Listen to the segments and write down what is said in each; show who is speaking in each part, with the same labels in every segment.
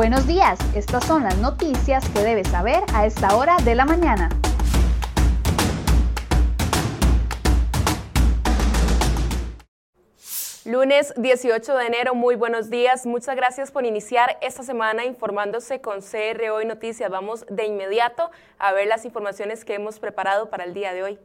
Speaker 1: Buenos días, estas son las noticias que debes saber a esta hora de la mañana.
Speaker 2: Lunes 18 de enero, muy buenos días. Muchas gracias por iniciar esta semana informándose con CR Hoy Noticias. Vamos de inmediato a ver las informaciones que hemos preparado para el día de hoy.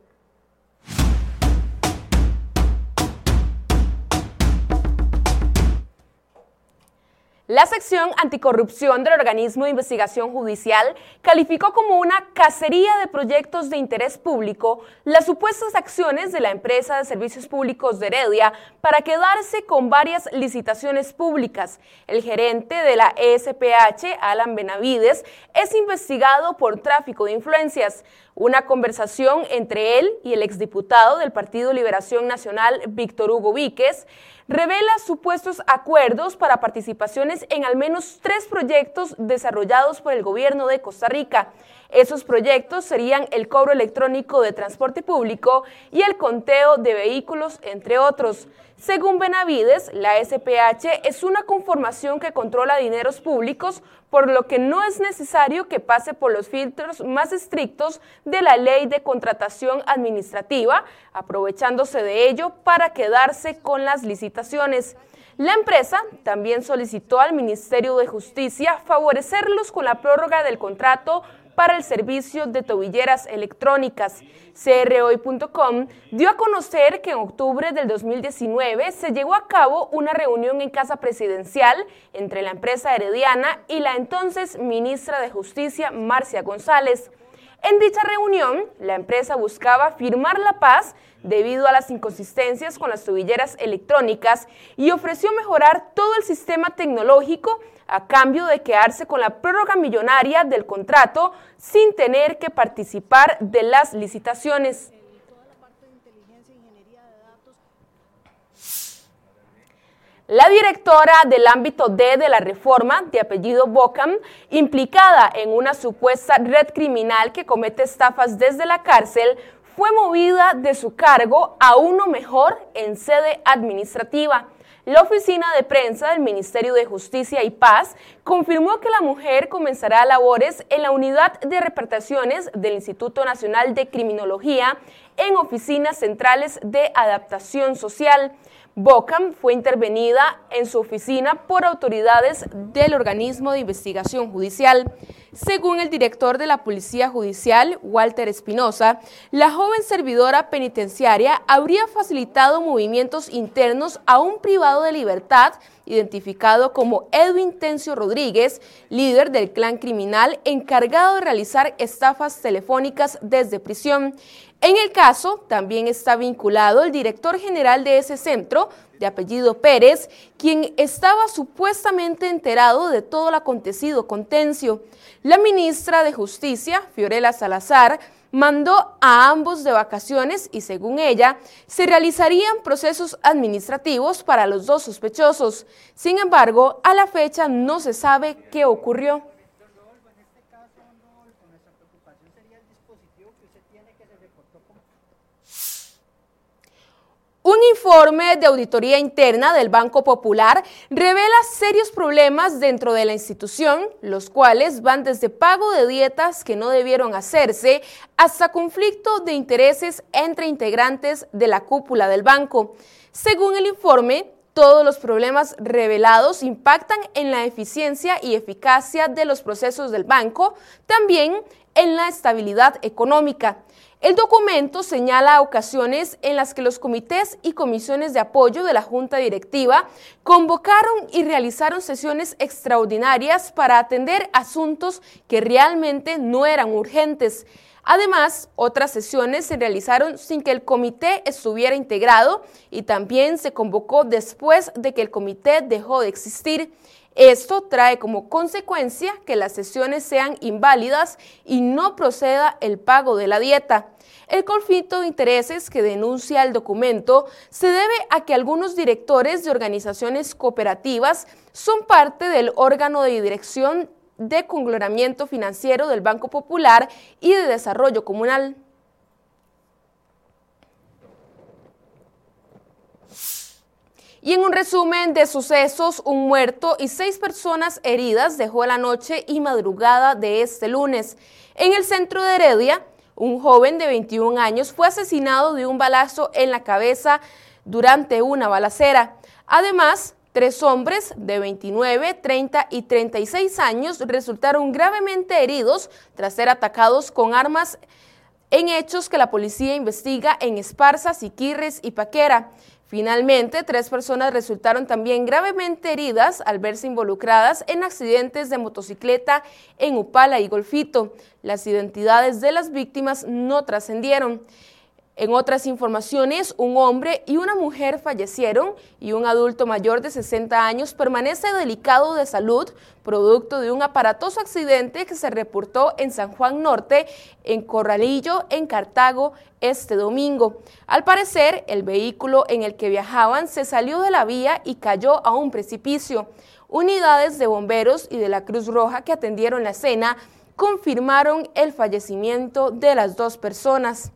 Speaker 2: La sección anticorrupción del organismo de investigación judicial calificó como una cacería de proyectos de interés público las supuestas acciones de la empresa de servicios públicos de Heredia para quedarse con varias licitaciones públicas. El gerente de la ESPH, Alan Benavides, es investigado por tráfico de influencias. Una conversación entre él y el exdiputado del Partido Liberación Nacional, Víctor Hugo Víquez, revela supuestos acuerdos para participaciones en al menos tres proyectos desarrollados por el gobierno de Costa Rica. Esos proyectos serían el cobro electrónico de transporte público y el conteo de vehículos, entre otros. Según Benavides, la SPH es una conformación que controla dineros públicos, por lo que no es necesario que pase por los filtros más estrictos de la ley de contratación administrativa, aprovechándose de ello para quedarse con las licitaciones. La empresa también solicitó al Ministerio de Justicia favorecerlos con la prórroga del contrato para el servicio de tobilleras electrónicas. CROI.com dio a conocer que en octubre del 2019 se llevó a cabo una reunión en Casa Presidencial entre la empresa herediana y la entonces ministra de Justicia, Marcia González. En dicha reunión, la empresa buscaba firmar la paz debido a las inconsistencias con las tobilleras electrónicas y ofreció mejorar todo el sistema tecnológico a cambio de quedarse con la prórroga millonaria del contrato sin tener que participar de las licitaciones. La directora del ámbito D de la reforma, de apellido Bocam, implicada en una supuesta red criminal que comete estafas desde la cárcel, fue movida de su cargo a uno mejor en sede administrativa. La oficina de prensa del Ministerio de Justicia y Paz confirmó que la mujer comenzará labores en la unidad de repartaciones del Instituto Nacional de Criminología en oficinas centrales de adaptación social. Bocam fue intervenida en su oficina por autoridades del organismo de investigación judicial. Según el director de la Policía Judicial, Walter Espinosa, la joven servidora penitenciaria habría facilitado movimientos internos a un privado de libertad identificado como Edwin Tencio Rodríguez, líder del clan criminal encargado de realizar estafas telefónicas desde prisión. En el caso también está vinculado el director general de ese centro, de apellido Pérez, quien estaba supuestamente enterado de todo lo acontecido con Tencio. La ministra de Justicia, Fiorella Salazar, mandó a ambos de vacaciones y según ella, se realizarían procesos administrativos para los dos sospechosos. Sin embargo, a la fecha no se sabe qué ocurrió. Un informe de auditoría interna del Banco Popular revela serios problemas dentro de la institución, los cuales van desde pago de dietas que no debieron hacerse hasta conflicto de intereses entre integrantes de la cúpula del banco. Según el informe, todos los problemas revelados impactan en la eficiencia y eficacia de los procesos del banco, también en la estabilidad económica. El documento señala ocasiones en las que los comités y comisiones de apoyo de la Junta Directiva convocaron y realizaron sesiones extraordinarias para atender asuntos que realmente no eran urgentes. Además, otras sesiones se realizaron sin que el comité estuviera integrado y también se convocó después de que el comité dejó de existir. Esto trae como consecuencia que las sesiones sean inválidas y no proceda el pago de la dieta. El conflicto de intereses que denuncia el documento se debe a que algunos directores de organizaciones cooperativas son parte del órgano de dirección de conglomeramiento financiero del Banco Popular y de Desarrollo Comunal. Y en un resumen de sucesos, un muerto y seis personas heridas dejó la noche y madrugada de este lunes. En el centro de Heredia, un joven de 21 años fue asesinado de un balazo en la cabeza durante una balacera. Además, tres hombres de 29, 30 y 36 años resultaron gravemente heridos tras ser atacados con armas en hechos que la policía investiga en Esparza, Siquirres y Paquera. Finalmente, tres personas resultaron también gravemente heridas al verse involucradas en accidentes de motocicleta en Upala y Golfito. Las identidades de las víctimas no trascendieron. En otras informaciones, un hombre y una mujer fallecieron y un adulto mayor de 60 años permanece delicado de salud, producto de un aparatoso accidente que se reportó en San Juan Norte, en Corralillo, en Cartago, este domingo. Al parecer, el vehículo en el que viajaban se salió de la vía y cayó a un precipicio. Unidades de bomberos y de la Cruz Roja que atendieron la escena confirmaron el fallecimiento de las dos personas.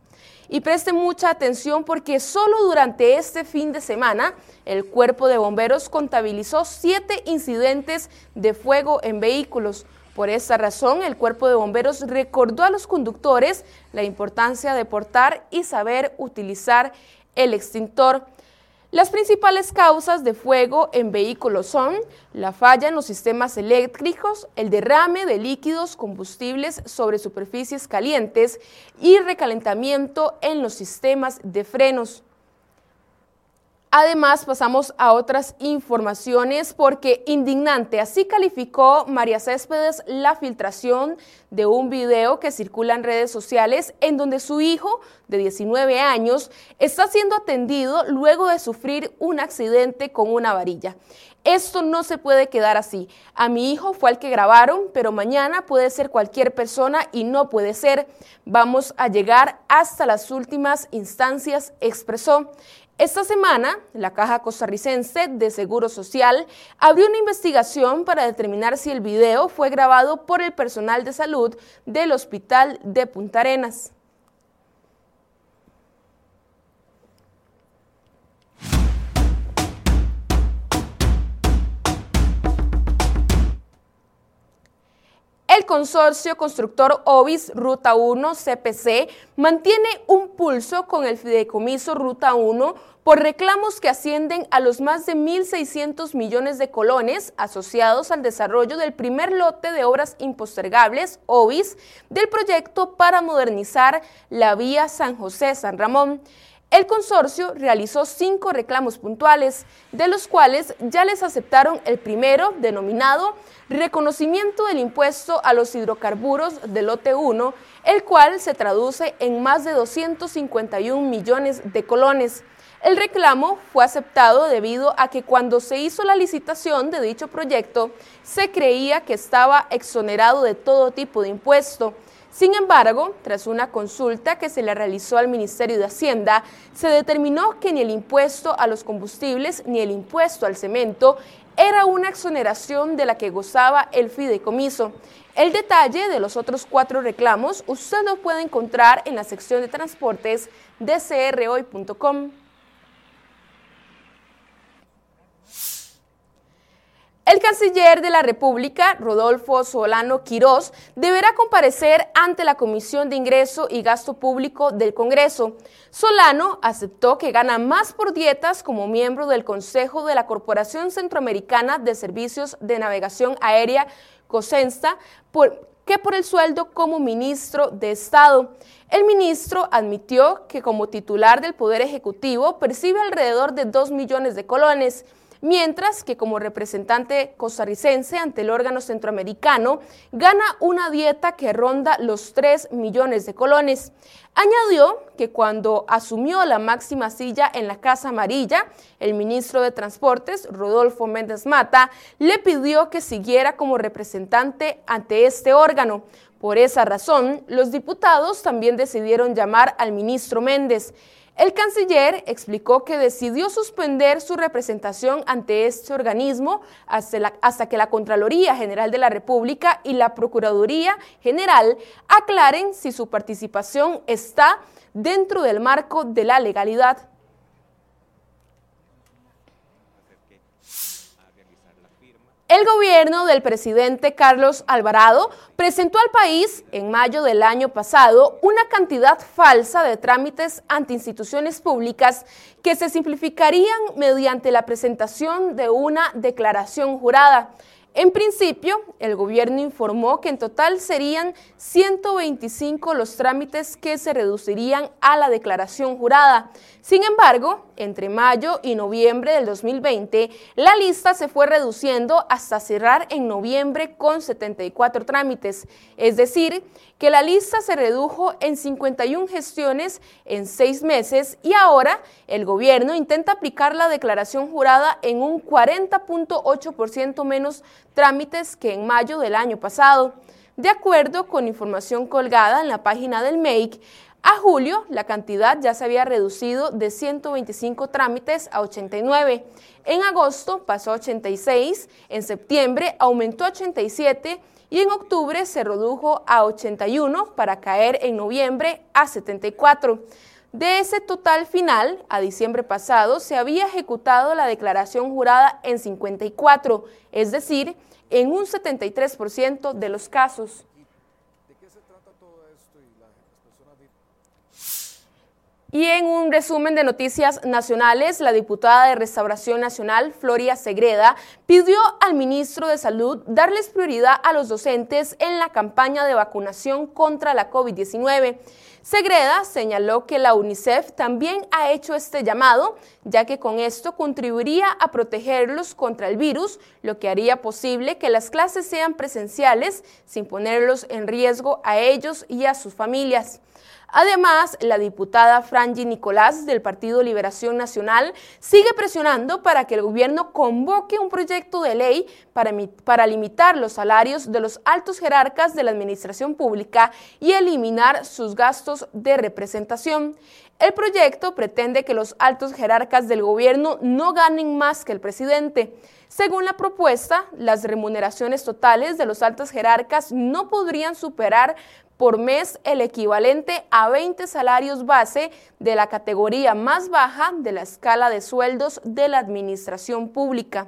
Speaker 2: Y preste mucha atención porque solo durante este fin de semana el cuerpo de bomberos contabilizó siete incidentes de fuego en vehículos. Por esta razón, el cuerpo de bomberos recordó a los conductores la importancia de portar y saber utilizar el extintor. Las principales causas de fuego en vehículos son la falla en los sistemas eléctricos, el derrame de líquidos combustibles sobre superficies calientes y recalentamiento en los sistemas de frenos. Además, pasamos a otras informaciones porque indignante, así calificó María Céspedes la filtración de un video que circula en redes sociales en donde su hijo de 19 años está siendo atendido luego de sufrir un accidente con una varilla. Esto no se puede quedar así. A mi hijo fue al que grabaron, pero mañana puede ser cualquier persona y no puede ser. Vamos a llegar hasta las últimas instancias, expresó. Esta semana, la Caja Costarricense de Seguro Social abrió una investigación para determinar si el video fue grabado por el personal de salud del Hospital de Punta Arenas. El consorcio constructor OBIS Ruta 1 CPC mantiene un pulso con el fideicomiso Ruta 1 por reclamos que ascienden a los más de 1.600 millones de colones asociados al desarrollo del primer lote de obras impostergables, OBIS, del proyecto para modernizar la vía San José-San Ramón. El consorcio realizó cinco reclamos puntuales, de los cuales ya les aceptaron el primero, denominado reconocimiento del impuesto a los hidrocarburos del lote 1, el cual se traduce en más de 251 millones de colones. El reclamo fue aceptado debido a que cuando se hizo la licitación de dicho proyecto, se creía que estaba exonerado de todo tipo de impuesto. Sin embargo, tras una consulta que se le realizó al Ministerio de Hacienda, se determinó que ni el impuesto a los combustibles ni el impuesto al cemento era una exoneración de la que gozaba el fideicomiso. El detalle de los otros cuatro reclamos usted lo puede encontrar en la sección de transportes de crhoy.com. El canciller de la República, Rodolfo Solano Quirós, deberá comparecer ante la Comisión de Ingreso y Gasto Público del Congreso. Solano aceptó que gana más por dietas como miembro del Consejo de la Corporación Centroamericana de Servicios de Navegación Aérea, COSENSTA, que por el sueldo como ministro de Estado. El ministro admitió que como titular del Poder Ejecutivo percibe alrededor de 2 millones de colones mientras que como representante costarricense ante el órgano centroamericano gana una dieta que ronda los 3 millones de colones. Añadió que cuando asumió la máxima silla en la Casa Amarilla, el ministro de Transportes, Rodolfo Méndez Mata, le pidió que siguiera como representante ante este órgano. Por esa razón, los diputados también decidieron llamar al ministro Méndez. El canciller explicó que decidió suspender su representación ante este organismo hasta, que la Contraloría General de la República y la Procuraduría General aclaren si su participación está dentro del marco de la legalidad. El gobierno del presidente Carlos Alvarado presentó al país en mayo del año pasado una cantidad falsa de trámites ante instituciones públicas que se simplificarían mediante la presentación de una declaración jurada. En principio, el gobierno informó que en total serían 125 los trámites que se reducirían a la declaración jurada. Sin embargo, entre mayo y noviembre del 2020, la lista se fue reduciendo hasta cerrar en noviembre con 74 trámites, es decir, que la lista se redujo en 51 gestiones en seis meses y ahora el gobierno intenta aplicar la declaración jurada en un 40.8% menos trámites que en mayo del año pasado. De acuerdo con información colgada en la página del MEIC, a julio, la cantidad ya se había reducido de 125 trámites a 89. En agosto pasó a 86, en septiembre aumentó a 87 y en octubre se redujo a 81 para caer en noviembre a 74. De ese total final, a diciembre pasado, se había ejecutado la declaración jurada en 54, es decir, en un 73% de los casos. Y en un resumen de noticias nacionales, la diputada de Restauración Nacional, Floria Segreda, pidió al ministro de Salud darles prioridad a los docentes en la campaña de vacunación contra la COVID-19. Segreda señaló que la UNICEF también ha hecho este llamado, ya que con esto contribuiría a protegerlos contra el virus, lo que haría posible que las clases sean presenciales sin ponerlos en riesgo a ellos y a sus familias. Además, la diputada Frangi Nicolás del Partido Liberación Nacional sigue presionando para que el gobierno convoque un proyecto de ley para, para, limitar los salarios de los altos jerarcas de la administración pública y eliminar sus gastos de representación. El proyecto pretende que los altos jerarcas del gobierno no ganen más que el presidente. Según la propuesta, las remuneraciones totales de los altos jerarcas no podrían superar por mes el equivalente a 20 salarios base de la categoría más baja de la escala de sueldos de la administración pública.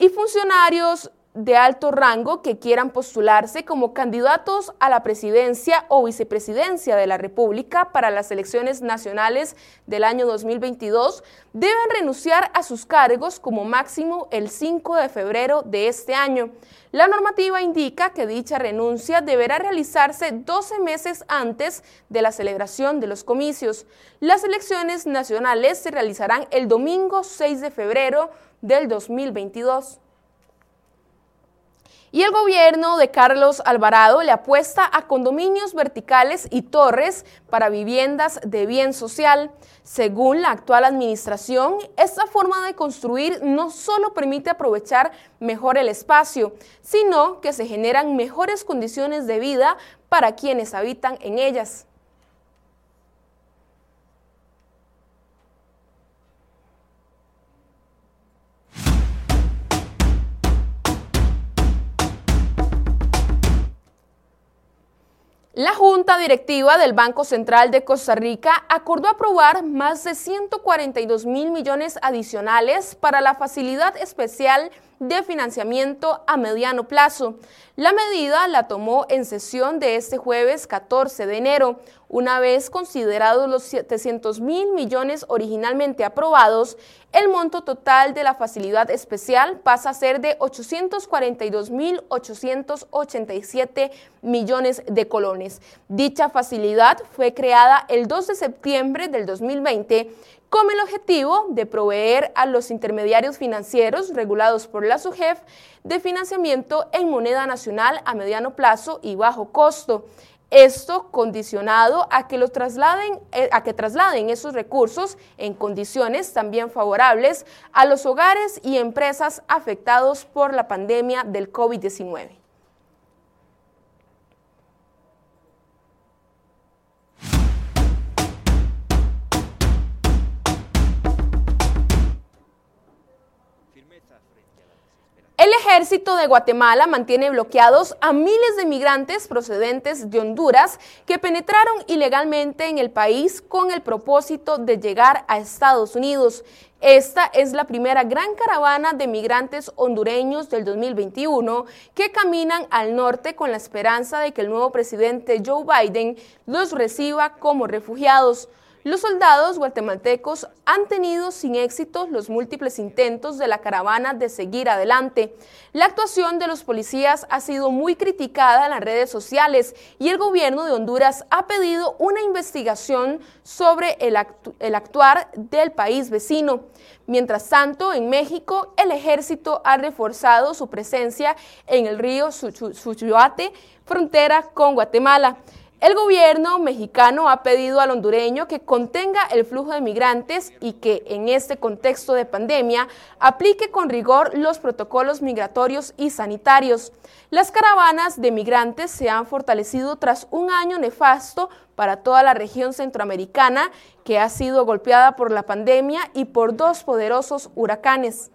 Speaker 2: Y funcionarios de alto rango que quieran postularse como candidatos a la presidencia o vicepresidencia de la República para las elecciones nacionales del año 2022 deben renunciar a sus cargos como máximo el 5 de febrero de este año. La normativa indica que dicha renuncia deberá realizarse 12 meses antes de la celebración de los comicios. Las elecciones nacionales se realizarán el domingo 6 de febrero del 2022. Y el gobierno de Carlos Alvarado le apuesta a condominios verticales y torres para viviendas de bien social. Según la actual administración, esta forma de construir no solo permite aprovechar mejor el espacio, sino que se generan mejores condiciones de vida para quienes habitan en ellas. La Junta Directiva del Banco Central de Costa Rica acordó aprobar más de 142 mil millones adicionales para la facilidad especial financiamiento a mediano plazo. La medida la tomó en sesión de este jueves 14 de enero. Una vez considerados los 700 mil millones originalmente aprobados, el monto total de la facilidad especial pasa a ser de 842 mil 887 millones de colones. Dicha facilidad fue creada el 2 de septiembre del 2020 con el objetivo de proveer a los intermediarios financieros regulados por la SUGEF de financiamiento en moneda nacional a mediano plazo y bajo costo. Esto condicionado a que, los trasladen, eh, a que trasladen esos recursos en condiciones también favorables a los hogares y empresas afectados por la pandemia del COVID-19. El ejército de Guatemala mantiene bloqueados a miles de migrantes procedentes de Honduras que penetraron ilegalmente en el país con el propósito de llegar a Estados Unidos. Esta es la primera gran caravana de migrantes hondureños del 2021 que caminan al norte con la esperanza de que el nuevo presidente Joe Biden los reciba como refugiados. Los soldados guatemaltecos han tenido sin éxito los múltiples intentos de la caravana de seguir adelante. La actuación de los policías ha sido muy criticada en las redes sociales y el gobierno de Honduras ha pedido una investigación sobre el, actuar del país vecino. Mientras tanto, en México, el ejército ha reforzado su presencia en el río Suchuate, frontera con Guatemala. El gobierno mexicano ha pedido al hondureño que contenga el flujo de migrantes y que en este contexto de pandemia aplique con rigor los protocolos migratorios y sanitarios. Las caravanas de migrantes se han fortalecido tras un año nefasto para toda la región centroamericana que ha sido golpeada por la pandemia y por dos poderosos huracanes.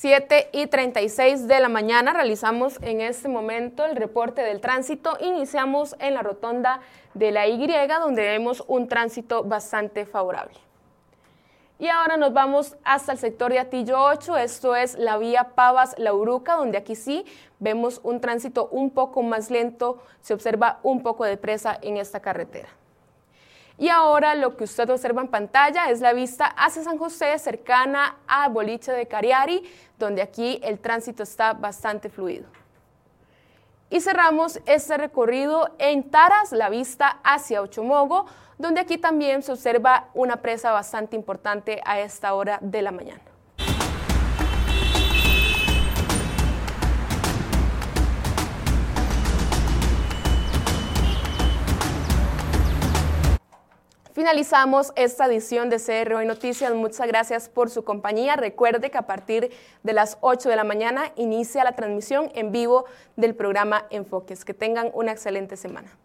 Speaker 2: 7 y 36 de la mañana realizamos en este momento el reporte del tránsito. Iniciamos en la rotonda de la Y, donde vemos un tránsito bastante favorable. Y ahora nos vamos hasta el sector de Atillo 8, esto es la vía Pavas-La Uruca, donde aquí sí vemos un tránsito un poco más lento, se observa un poco de presa en esta carretera. Y ahora lo que usted observa en pantalla es la vista hacia San José, cercana a Boliche de Cariari, donde aquí el tránsito está bastante fluido. Y cerramos este recorrido en Taras, la vista hacia Ochomogo, donde aquí también se observa una presa bastante importante a esta hora de la mañana. Finalizamos esta edición de CR Hoy Noticias. Muchas gracias por su compañía. Recuerde que a partir de las 8 de la mañana inicia la transmisión en vivo del programa Enfoques. Que tengan una excelente semana.